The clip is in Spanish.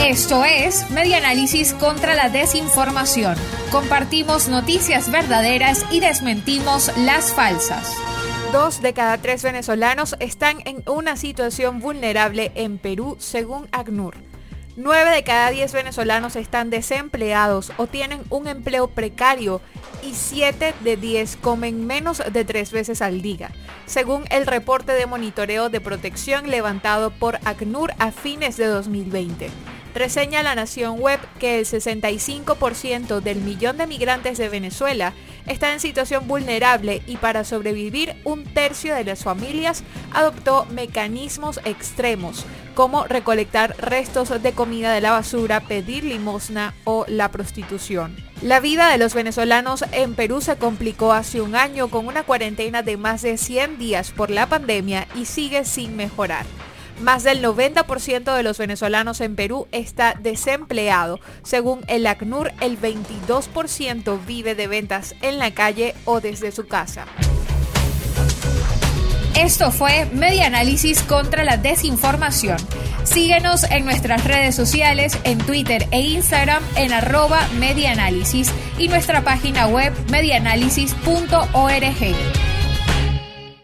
Esto es Media Análisis contra la Desinformación. Compartimos noticias verdaderas y desmentimos las falsas. Dos de cada tres venezolanos están en una situación vulnerable en Perú, según ACNUR. Nueve de cada diez venezolanos están desempleados o tienen un empleo precario y siete de diez comen menos de tres veces al día, según el reporte de monitoreo de protección levantado por ACNUR a fines de 2020. Reseña la Nación Web que el 65% del millón de migrantes de Venezuela está en situación vulnerable y para sobrevivir un tercio de las familias adoptó mecanismos extremos como recolectar restos de comida de la basura, pedir limosna o la prostitución. La vida de los venezolanos en Perú se complicó hace un año con una cuarentena de más de 100 días por la pandemia y sigue sin mejorar. Más del 90% de los venezolanos en Perú está desempleado. Según el ACNUR, el 22% vive de ventas en la calle o desde su casa. Esto fue Media Análisis contra la Desinformación. Síguenos en nuestras redes sociales, en Twitter e Instagram en arroba medianálisis y nuestra página web medianálisis.org.